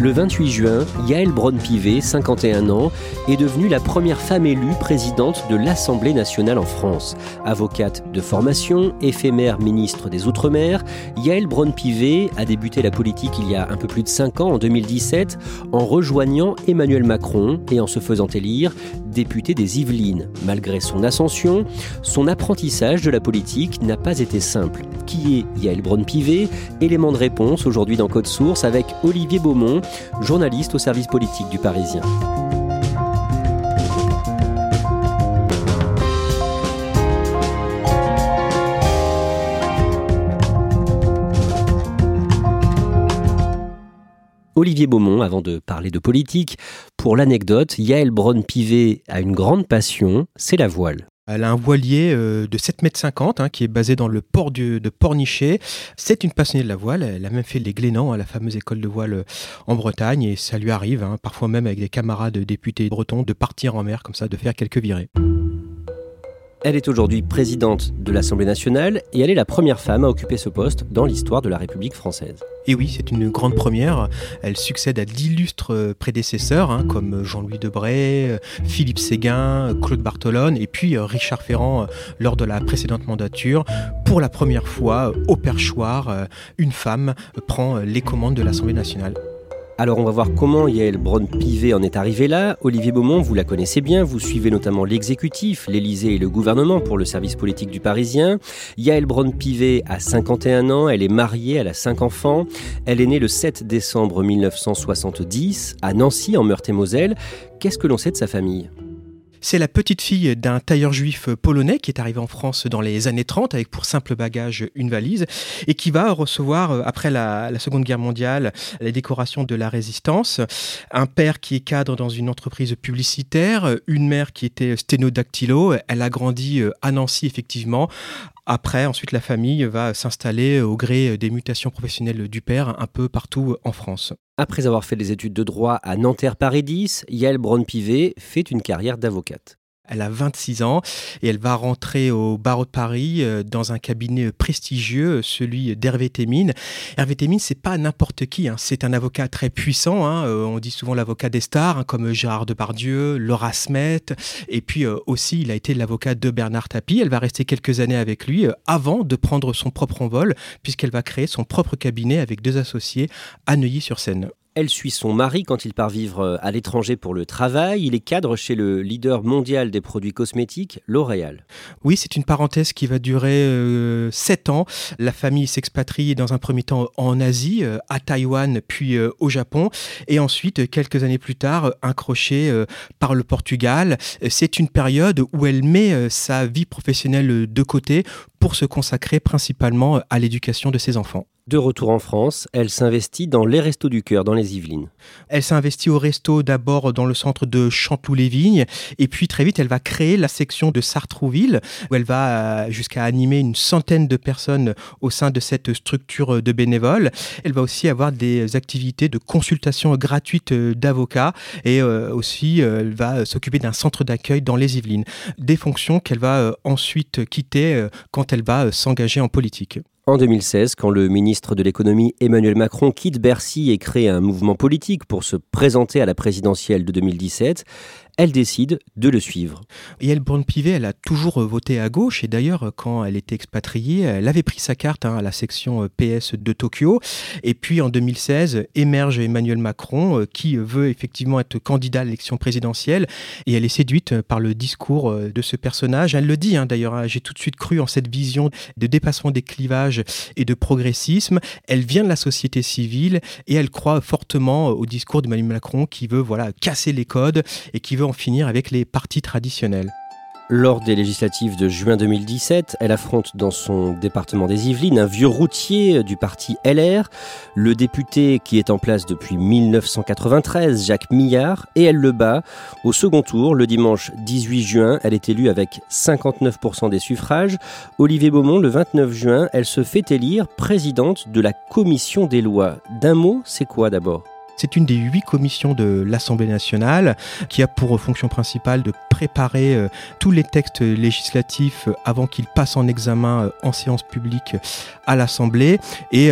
Le 28 juin, Yael Braun-Pivet, 51 ans, est devenue la première femme élue présidente de l'Assemblée nationale en France. Avocate de formation, éphémère ministre des Outre-mer, Yael Braun-Pivet a débuté la politique il y a un peu plus de 5 ans, en 2017, en rejoignant Emmanuel Macron et en se faisant élire député des Yvelines. Malgré son ascension, son apprentissage de la politique n'a pas été simple. Qui est Yael Braun-Pivet? Élément de réponse aujourd'hui dans Code Source avec Olivier Beaumont, journaliste au service politique du Parisien. Olivier Beaumont, avant de parler de politique, pour l'anecdote, Yael Braun-Pivet a une grande passion, c'est la voile. Elle a un voilier euh, de 7,50 m hein, qui est basé dans le port de Pornichet. C'est une passionnée de la voile. Elle a même fait les Glénans, hein, la fameuse école de voile euh, en Bretagne. Et ça lui arrive, hein, parfois même avec des camarades députés bretons, de partir en mer comme ça, de faire quelques virées. Elle est aujourd'hui présidente de l'Assemblée nationale et elle est la première femme à occuper ce poste dans l'histoire de la République française. Et oui, c'est une grande première. Elle succède à d'illustres prédécesseurs hein, comme Jean-Louis Debray, Philippe Séguin, Claude Bartolone et puis euh, Richard Ferrand euh, lors de la précédente mandature. Pour la première fois, au perchoir, euh, une femme prend les commandes de l'Assemblée nationale. Alors on va voir comment Yael Braun-Pivet en est arrivée là. Olivier Beaumont, vous la connaissez bien, vous suivez notamment l'exécutif, l'Élysée et le gouvernement pour le service politique du Parisien. Yael Braun-Pivet a 51 ans, elle est mariée, elle a 5 enfants. Elle est née le 7 décembre 1970 à Nancy en Meurthe-et-Moselle. Qu'est-ce que l'on sait de sa famille? C'est la petite fille d'un tailleur juif polonais qui est arrivé en France dans les années 30 avec pour simple bagage une valise et qui va recevoir, euh, après la, Seconde Guerre mondiale, les décorations de la résistance. Un père qui est cadre dans une entreprise publicitaire, une mère qui était sténodactylo. Elle a grandi euh, à Nancy, effectivement, après, ensuite, la famille va s'installer au gré des mutations professionnelles du père un peu partout en France. Après avoir fait des études de droit à Nanterre-Paris 10, Yael Braun-Pivet fait une carrière d'avocate. Elle a 26 ans et elle va rentrer au barreau de Paris euh, dans un cabinet prestigieux, celui d'Hervé Témine. Hervé Témine, c'est pas n'importe qui, hein. c'est un avocat très puissant. Hein. Euh, on dit souvent l'avocat des stars, hein, comme Gérard Depardieu, Laura Smet, et puis euh, aussi il a été l'avocat de Bernard Tapie. Elle va rester quelques années avec lui avant de prendre son propre envol, puisqu'elle va créer son propre cabinet avec deux associés à Neuilly-sur-Seine. Elle suit son mari quand il part vivre euh, à l'étranger pour le travail. Il est cadre chez le leader mondial des produits cosmétiques, L'Oréal. Oui, c'est une parenthèse qui va durer euh, sept ans. La famille s'expatrie dans un premier temps en Asie, euh, à Taïwan, puis au Japon. Et ensuite, quelques années plus tard, un par le Portugal. C'est une période où elle met sa vie professionnelle de côté pour se consacrer principalement à l'éducation de ses enfants. De retour en France, elle s'investit dans les Restos du Cœur dans les Yvelines. Elle s'investit au resto d'abord dans le centre de Chanteloup-les-Vignes et puis très vite elle va créer la section de Sartrouville où elle va euh, jusqu'à animer une centaine de personnes au sein de cette structure de bénévoles. Elle va aussi avoir des activités de consultation gratuite d'avocats et euh, aussi euh, elle va s'occuper d'un centre d'accueil dans les Yvelines. Des fonctions qu'elle va ensuite quitter quand elle va s'engager en politique. En 2016, quand le ministre de l'économie Emmanuel Macron quitte Bercy et crée un mouvement politique pour se présenter à la présidentielle de 2017, elle décide de le suivre. Yael Braun-Pivet, elle a toujours voté à gauche et d'ailleurs, quand elle était expatriée, elle avait pris sa carte hein, à la section euh, PS de Tokyo. Et puis en 2016, émerge Emmanuel Macron euh, qui veut effectivement être candidat à l'élection présidentielle et elle est séduite par le discours euh, de ce personnage. Elle le dit hein, d'ailleurs, hein, j'ai tout de suite cru en cette vision de dépassement des clivages et de progressisme. Elle vient de la société civile et elle croit fortement au discours d'Emmanuel Macron qui veut voilà casser les codes et qui veut finir avec les partis traditionnels. Lors des législatives de juin 2017, elle affronte dans son département des Yvelines un vieux routier du parti LR, le député qui est en place depuis 1993, Jacques Millard, et elle le bat. Au second tour, le dimanche 18 juin, elle est élue avec 59% des suffrages. Olivier Beaumont, le 29 juin, elle se fait élire présidente de la commission des lois. D'un mot, c'est quoi d'abord? C'est une des huit commissions de l'Assemblée nationale qui a pour fonction principale de préparer euh, tous les textes législatifs euh, avant qu'ils passent en examen euh, en séance publique à l'Assemblée. Et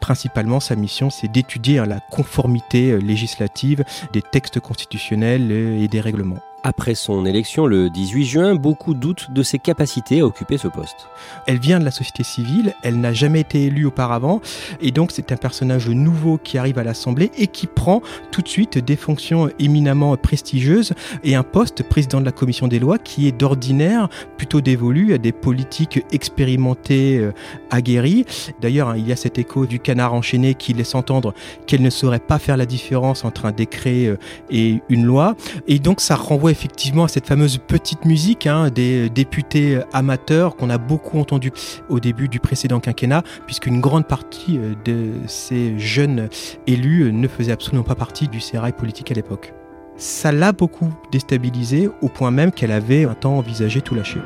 principalement, sa mission, c'est d'étudier hein, la conformité législative des textes constitutionnels et des règlements. Après son élection le 18 juin, beaucoup doutent de ses capacités à occuper ce poste. Elle vient de la société civile, elle n'a jamais été élue auparavant, et donc c'est un personnage nouveau qui arrive à l'Assemblée et qui prend tout de suite des fonctions éminemment prestigieuses et un poste président de la commission des lois qui est d'ordinaire plutôt dévolu à des politiques expérimentées, euh, aguerries. D'ailleurs, hein, il y a cet écho du canard enchaîné qui laisse entendre qu'elle ne saurait pas faire la différence entre un décret euh, et une loi, et donc ça renvoie effectivement à cette fameuse petite musique hein, des députés amateurs qu'on a beaucoup entendu au début du précédent quinquennat, puisqu'une grande partie euh, de ces jeunes élus ne faisaient absolument pas partie du sérail politique à l'époque. Ça l'a beaucoup déstabilisée au point même qu'elle avait un temps envisagé tout lâcher.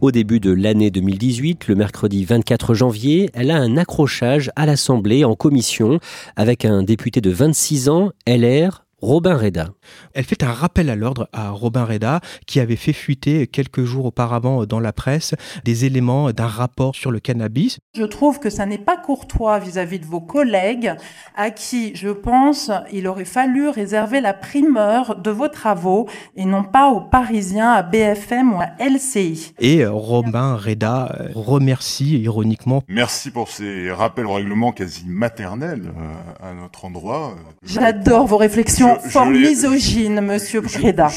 Au début de l'année 2018, le mercredi 24 janvier, elle a un accrochage à l'Assemblée en commission avec un député de 26 ans, LR, Robin Reda. Elle fait un rappel à l'ordre à Robin Reda qui avait fait fuiter quelques jours auparavant dans la presse des éléments d'un rapport sur le cannabis. Je trouve que ça n'est pas courtois vis-à-vis de vos collègues à qui, je pense, il aurait fallu réserver la primeur de vos travaux et non pas aux Parisiens à BFM ou à LCI. Et Robin Reda remercie ironiquement. Merci pour ces rappels au règlement quasi maternels euh, à notre endroit. J'adore vos réflexions fort misogyne, monsieur Preda.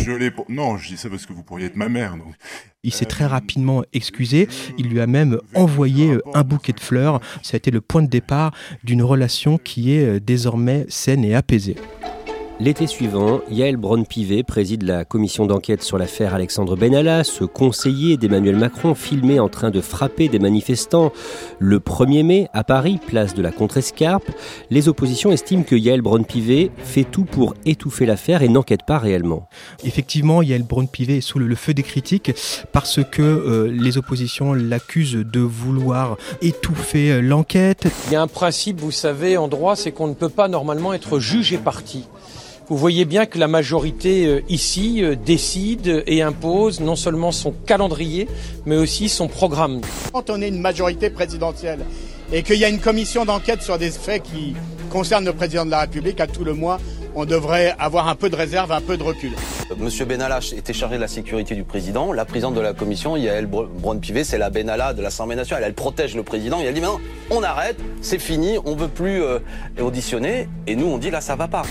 non, je dis ça parce que vous pourriez être ma mère. Il s'est très rapidement excusé. Il lui a même envoyé un bouquet de fleurs. Ça a été le point de départ d'une relation qui est euh, désormais saine et apaisée. L'été suivant, Yael Braun-Pivet préside la commission d'enquête sur l'affaire Alexandre Benalla, ce conseiller d'Emmanuel Macron filmé en train de frapper des manifestants le 1er mai à Paris, place de la Contrescarpe. Les oppositions estiment que Yael Braun-Pivet fait tout pour étouffer l'affaire et n'enquête pas réellement. Effectivement, Yael Braun-Pivet est sous le feu des critiques parce que euh, les oppositions l'accusent de vouloir étouffer euh, l'enquête. Il y a un principe, vous savez, en droit, c'est qu'on ne peut pas normalement être juge et parti. Vous voyez bien que la majorité euh, ici euh, décide et impose non seulement son calendrier, mais aussi son programme. Quand on est une majorité présidentielle et qu'il y a une commission d'enquête sur des faits qui concernent le président de la République, à tout le moins, on devrait avoir un peu de réserve, un peu de recul. Monsieur Benalla était chargé de la sécurité du président. La présidente de la commission, Yael Braun-Pivet, c'est la Benalla de l'Assemblée nationale. Elle protège le président et elle dit maintenant, on arrête, c'est fini, on veut plus euh, auditionner. Et nous, on dit là, ça va pas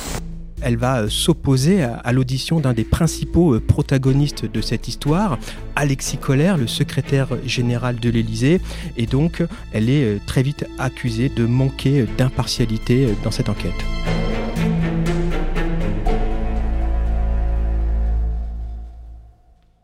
elle va euh, s'opposer à, l'audition d'un des principaux euh, protagonistes de cette histoire, Alexis Collère, le secrétaire général de l'Élysée, et donc elle est euh, très vite accusée de manquer d'impartialité dans cette enquête.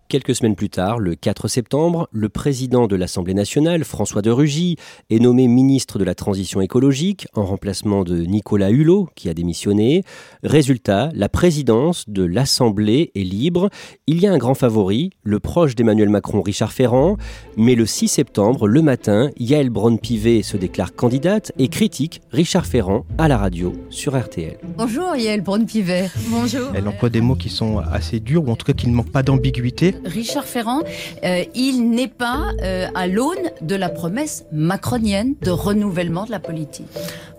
Quelques semaines plus tard, le 4 septembre, le président de l'Assemblée nationale, François de Rugy, est nommé ministre de la Transition écologique en remplacement de Nicolas Hulot, qui a démissionné. Résultat, la présidence de l'Assemblée est libre. Il y a un grand favori, le proche d'Emmanuel Macron, Richard Ferrand. Mais le 6 septembre, le matin, Yael Braun-Pivet se déclare candidate et critique Richard Ferrand à la radio sur RTL. Bonjour Yael Braun-Pivet. Bonjour. Elle emploie des mots qui sont assez durs, ou en tout cas qui ne manquent pas d'ambiguïté. Richard Ferrand, euh, il n'est pas euh, à l'aune de la promesse macronienne de renouvellement de la politique.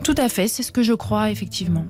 Tout à fait, c'est ce que je crois effectivement.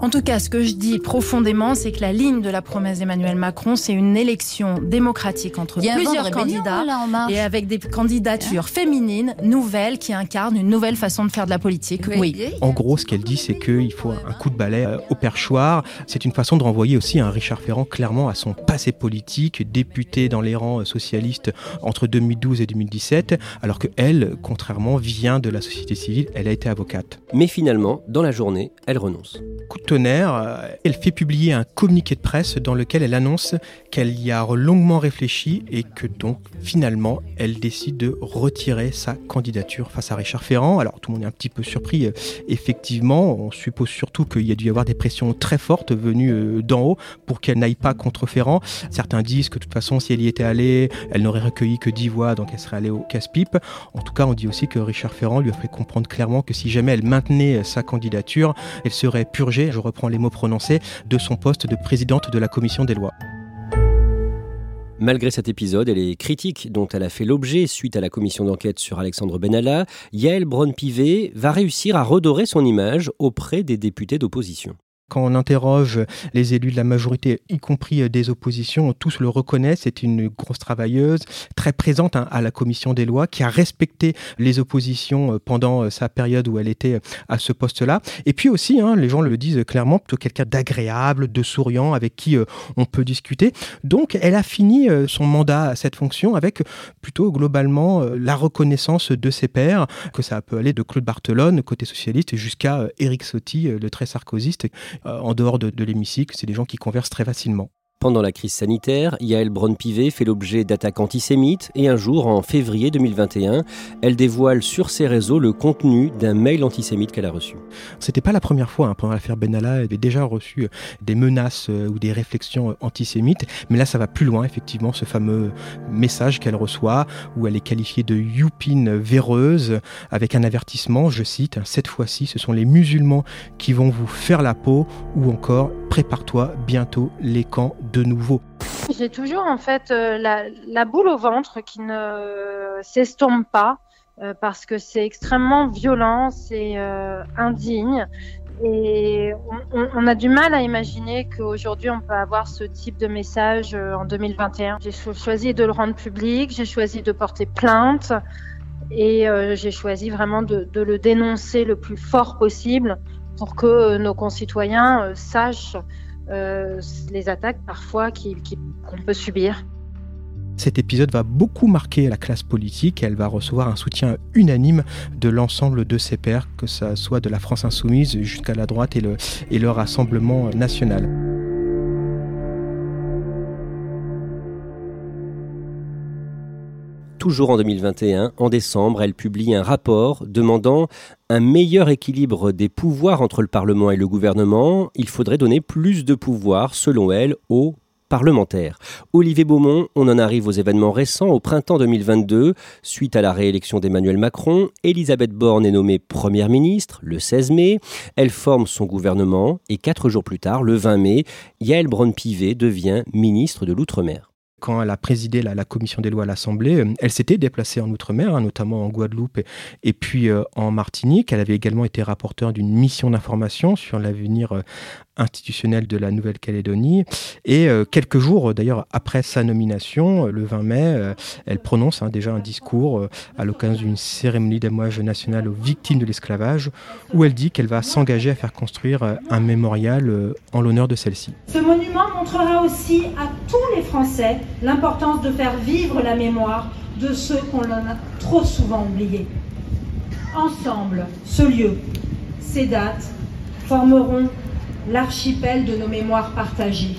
En tout cas, ce que je dis profondément, c'est que la ligne de la promesse d'Emmanuel Macron, c'est une élection démocratique entre plusieurs candidats et avec des candidatures féminines nouvelles qui incarnent une nouvelle façon de faire de la politique. Oui. En gros, ce qu'elle dit, c'est qu'il faut un coup de balai euh, au perchoir. C'est une façon de renvoyer aussi un Richard Ferrand clairement à son passé politique, député dans les rangs socialistes entre 2012 et 2017, alors que elle, contrairement, vient de la société civile. Elle a été avocate. Mais finalement, dans la journée, elle renonce. Coup de tonnerre, euh, elle fait publier un communiqué de presse dans lequel elle annonce qu'elle y a longuement réfléchi et que donc finalement elle décide de retirer sa candidature face à Richard Ferrand. Alors tout le monde est un petit peu surpris, euh, effectivement, on suppose surtout qu'il y a dû y avoir des pressions très fortes venues euh, d'en haut pour qu'elle n'aille pas contre Ferrand. Certains disent que de toute façon si elle y était allée, elle n'aurait recueilli que 10 voix, donc elle serait allée au casse-pipe. En tout cas, on dit aussi que Richard Ferrand lui a fait comprendre clairement que si jamais elle maintenait sa candidature, elle serait purgée, je reprends les mots prononcés, de son poste de présidente de la commission des lois. Malgré cet épisode et les critiques dont elle a fait l'objet suite à la commission d'enquête sur Alexandre Benalla, Yael Braun-Pivet va réussir à redorer son image auprès des députés d'opposition. Quand on interroge les élus de la majorité, y compris euh, des oppositions, tous le reconnaissent. C'est une grosse travailleuse, très présente hein, à la commission des lois, qui a respecté les oppositions euh, pendant euh, sa période où elle était à ce poste-là. Et puis aussi, hein, les gens le disent clairement, plutôt quelqu'un d'agréable, de souriant, avec qui on peut discuter. Donc, elle a fini son mandat à cette fonction avec plutôt globalement la reconnaissance de ses pairs, que ça peut aller de Claude Barthelone, côté socialiste, jusqu'à Éric Sotti, le très sarkozyste, en dehors de, de l'hémicycle. C'est des gens qui conversent très facilement. Pendant la crise sanitaire, Yael Braun-Pivet fait l'objet d'attaques antisémites et un jour, en février 2021, elle dévoile sur ses réseaux le contenu d'un mail antisémite qu'elle a reçu. C'était pas la première fois. Hein. Pendant l'affaire Benalla, elle avait déjà reçu euh, des menaces euh, ou des réflexions euh, antisémites. Mais là, ça va plus loin, effectivement, ce fameux message qu'elle reçoit où elle est qualifiée de youpine véreuse avec un avertissement, je cite, cette fois-ci, ce sont les musulmans qui vont vous faire la peau ou encore prépare-toi bientôt les camps de nouveau. J'ai toujours en fait euh, la, boule au ventre qui ne s'estompe pas euh, parce que c'est extrêmement violent, c'est euh, indigne. Et on, a du mal à imaginer qu'aujourd'hui on peut avoir ce type de message en 2021. J'ai choisi de le rendre public, j'ai choisi de porter plainte et j'ai choisi vraiment de, le dénoncer le plus fort possible pour que nos concitoyens sachent les attaques parfois qu'on peut subir. Cet épisode va beaucoup marquer la classe politique. Elle va recevoir un soutien unanime de l'ensemble de ses pairs, que ce soit de la France insoumise jusqu'à la droite et le Rassemblement national. Toujours en 2021, en décembre, elle publie un rapport demandant un meilleur équilibre des pouvoirs entre le Parlement et le gouvernement. Il faudrait donner plus de pouvoir, selon elle, aux parlementaires. Olivier Beaumont, on en arrive aux événements récents. Au printemps 2022, suite à la réélection d'Emmanuel Macron, Elisabeth Borne est nommée Première ministre le 16 mai. Elle forme son gouvernement et quatre jours plus tard, le 20 mai, Yael Braun-Pivet devient ministre de l'Outre-mer quand elle a présidé la, commission des lois à l'Assemblée, euh, elle s'était déplacée en Outre-mer, hein, notamment en Guadeloupe et, puis euh, en Martinique. Elle avait également été rapporteure d'une mission d'information sur l'avenir euh, institutionnel de la Nouvelle-Calédonie. Et quelques jours d'ailleurs après sa nomination, le 20 mai, elle prononce hein, déjà un discours à l'occasion d'une cérémonie d'amouage national aux victimes de l'esclavage, où elle dit qu'elle va s'engager à faire construire un mémorial en l'honneur de celle-ci. Ce monument montrera aussi à tous les Français l'importance de faire vivre la mémoire de ceux qu'on a trop souvent oubliés. Ensemble, ce lieu, ces dates formeront l'archipel de nos mémoires partagées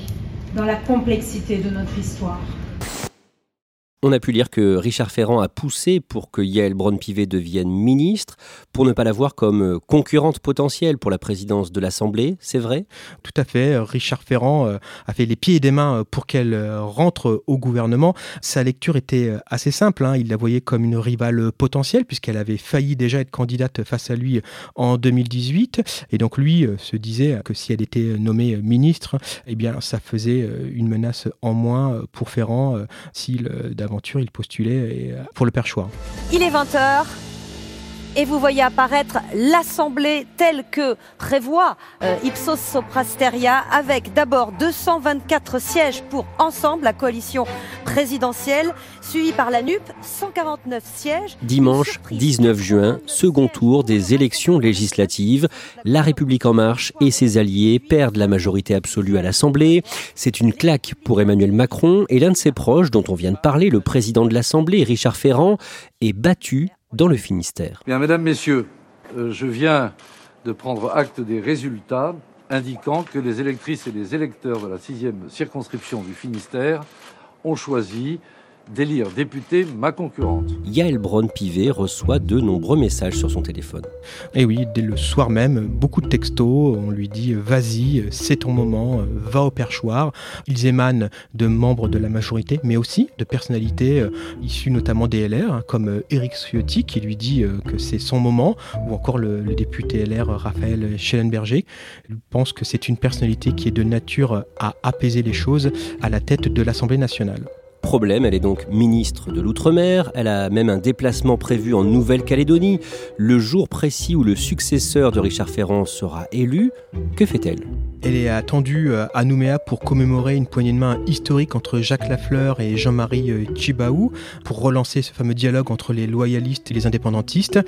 dans la complexité de notre histoire. On a pu lire que Richard Ferrand a poussé pour que Yael Braun-Pivet devienne ministre, pour ne pas la voir comme euh, concurrente potentielle pour la présidence de l'Assemblée, c'est vrai? Tout à fait. Richard Ferrand euh, a fait les pieds et des mains euh, pour qu'elle rentre au gouvernement. Sa lecture était assez simple. Hein. Il la voyait comme une rivale potentielle, puisqu'elle avait failli déjà être candidate face à lui en 2018. Et donc lui se disait que si elle était nommée ministre, eh bien ça faisait une menace en moins pour Ferrand s'il il postulait euh, pour le perchoir. Il est 20h et vous voyez apparaître l'Assemblée telle que prévoit euh, Ipsos Soprasteria avec d'abord 224 sièges pour ensemble la coalition présidentielle suivie par la NUP 149 sièges. Dimanche 19 juin, second tour des élections législatives. La République en marche et ses alliés perdent la majorité absolue à l'Assemblée. C'est une claque pour Emmanuel Macron et l'un de ses proches dont on vient de parler, le président de l'Assemblée, Richard Ferrand, est battu dans le Finistère. Mesdames, messieurs, euh, je viens de prendre acte des résultats indiquant que les électrices et les électeurs de la sixième circonscription du Finistère ont choisi délire député ma concurrente. Yael Braun-Pivet reçoit de nombreux messages sur son téléphone. Et oui, dès le soir même, beaucoup de textos. On lui dit vas-y, c'est ton moment, va au perchoir. Ils émanent de membres de la majorité, mais aussi de personnalités euh, issues notamment des LR, comme Eric euh, Ciotti qui lui dit euh, que c'est son moment, ou encore le, député LR Raphaël Schellenberger. Il pense que c'est une personnalité qui est de nature à apaiser les choses à la tête de l'Assemblée nationale. Problème, elle est donc ministre de l'Outre-mer, elle a même un déplacement prévu en Nouvelle-Calédonie, le jour précis où le successeur de Richard Ferrand sera élu. Que fait-elle? Elle est attendue euh, à Nouméa pour commémorer une poignée de main historique entre Jacques Lafleur et Jean-Marie euh, Tchibaou, pour relancer ce fameux dialogue entre les loyalistes et les indépendantistes.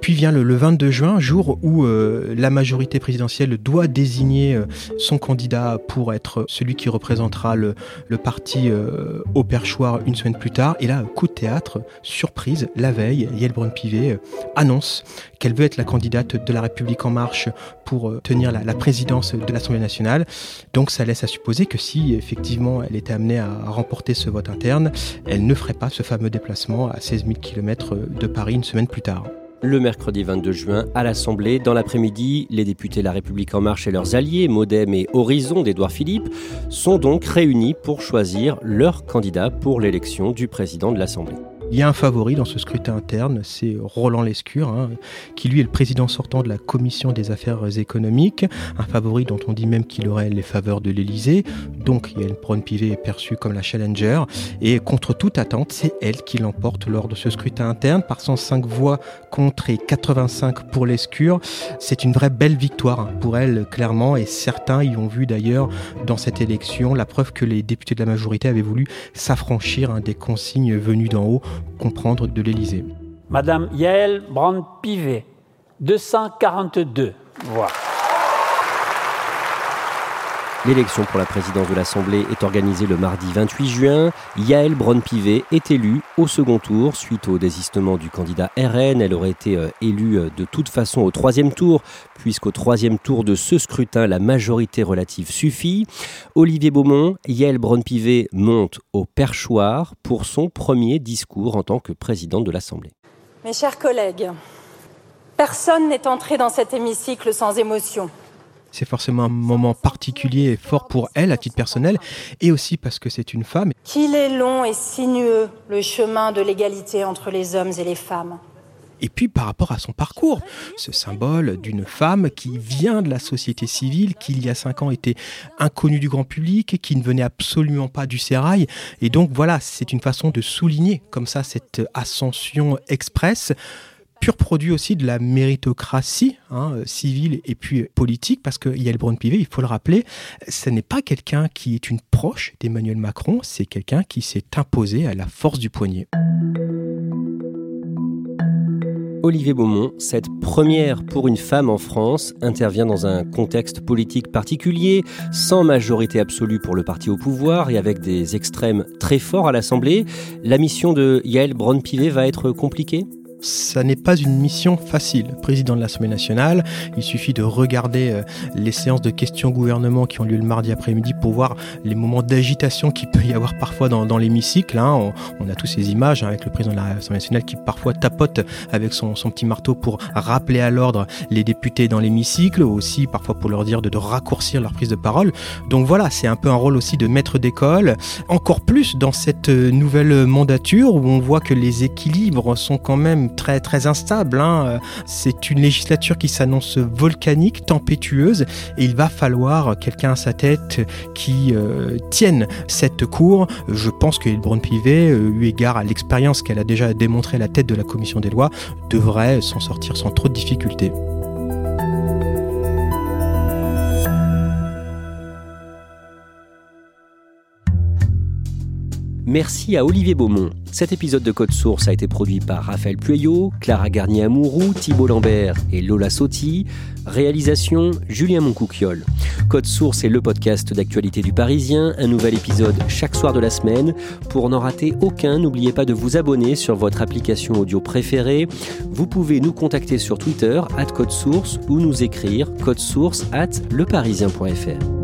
Puis vient le, 22 juin, jour où euh, la majorité présidentielle doit désigner euh, son candidat pour être celui qui représentera le, parti euh, au perchoir une semaine plus tard. Et là, coup de théâtre, surprise, la veille, Yael Braun-Pivet annonce qu'elle veut être la candidate de la République en marche pour tenir la, la présidence de l'Assemblée nationale. Donc ça laisse à supposer que si effectivement elle était amenée à remporter ce vote interne, elle ne ferait pas ce fameux déplacement à 16 000 km de Paris une semaine plus tard le mercredi 22 juin à l'Assemblée. Dans l'après-midi, les députés La République En Marche et leurs alliés, Modem et Horizon d'Édouard Philippe, sont donc réunis pour choisir leur candidat pour l'élection du président de l'Assemblée. Il y a un favori dans ce scrutin interne, c'est Roland Lescure, hein, qui lui est le président sortant de la commission des affaires économiques, un favori dont on dit même qu'il aurait les faveurs de l'Élysée. Donc il y a une Braun Pivet est perçue comme la challenger, et contre toute attente, c'est elle qui l'emporte lors de ce scrutin interne par 105 voix contre et 85 pour Lescure. C'est une vraie belle victoire pour elle, clairement, et certains y ont vu d'ailleurs dans cette élection la preuve que les députés de la majorité avaient voulu s'affranchir hein, des consignes venues d'en haut comprendre de l'Élysée. Madame Yael Brand-Pivet, 242 voix. L'élection pour la présidence de l'Assemblée est organisée le mardi 28 juin. Yael Braun-Pivet est élue au second tour suite au désistement du candidat RN. Elle aurait été euh, élue euh, de toute façon au troisième tour, puisqu'au troisième tour de ce scrutin, la majorité relative suffit. Olivier Beaumont, Yael Braun-Pivet monte au perchoir pour son premier discours en tant que présidente de l'Assemblée. Mes chers collègues, personne n'est entré dans cet hémicycle sans émotion c'est forcément un moment particulier et fort pour elle à titre personnel, et aussi parce que c'est une femme. Qu'il est long et sinueux le chemin de l'égalité entre les hommes et les femmes. Et puis par rapport à son parcours, ce symbole d'une femme qui vient de la société civile, qui il y a cinq ans était inconnue du grand public, qui ne venait absolument pas du sérail. Et donc voilà, c'est une façon de souligner comme ça cette ascension express pur produit aussi de la méritocratie hein, civile et puis politique, parce que Yael Braun-Pivet, il faut le rappeler, ce n'est pas quelqu'un qui est une proche d'Emmanuel Macron, c'est quelqu'un qui s'est imposé à la force du poignet. Olivier Beaumont, cette première pour une femme en France intervient dans un contexte politique particulier, sans majorité absolue pour le parti au pouvoir et avec des extrêmes très forts à l'Assemblée. La mission de Yael Braun-Pivet va être compliquée? Ça n'est pas une mission facile. Président de l'Assemblée nationale, il suffit de regarder euh, les séances de questions gouvernement qui ont lieu le mardi après-midi pour voir les moments d'agitation qu'il peut y avoir parfois dans, l'hémicycle. Hein. On, a tous ces images hein, avec le président de l'Assemblée nationale qui parfois tapote avec son, petit marteau pour rappeler à l'ordre les députés dans l'hémicycle, aussi parfois pour leur dire de, de raccourcir leur prise de parole. Donc voilà, c'est un peu un rôle aussi de maître d'école. Encore plus dans cette euh, nouvelle mandature où on voit que les équilibres sont quand même très très instables. Hein. C'est une législature qui s'annonce volcanique, tempétueuse, et il va falloir quelqu'un à sa tête qui euh, tienne cette cour. Je pense que Brun-Pivet, euh, eu égard à l'expérience qu'elle a déjà démontré à la tête de la commission des lois, devrait s'en sortir sans trop de difficultés. Merci à Olivier Beaumont. Cet épisode de Code Source a été produit par Raphaël Pueyo, Clara Garnier-Amouroux, Thibault Lambert et Lola Sotti. Réalisation Julien Moncouquiole. Code Source est le podcast d'actualité du Parisien, un nouvel épisode chaque soir de la semaine. Pour n'en rater aucun, n'oubliez pas de vous abonner sur votre application audio préférée. Vous pouvez nous contacter sur Twitter, at Code Source, ou nous écrire source at leparisien.fr.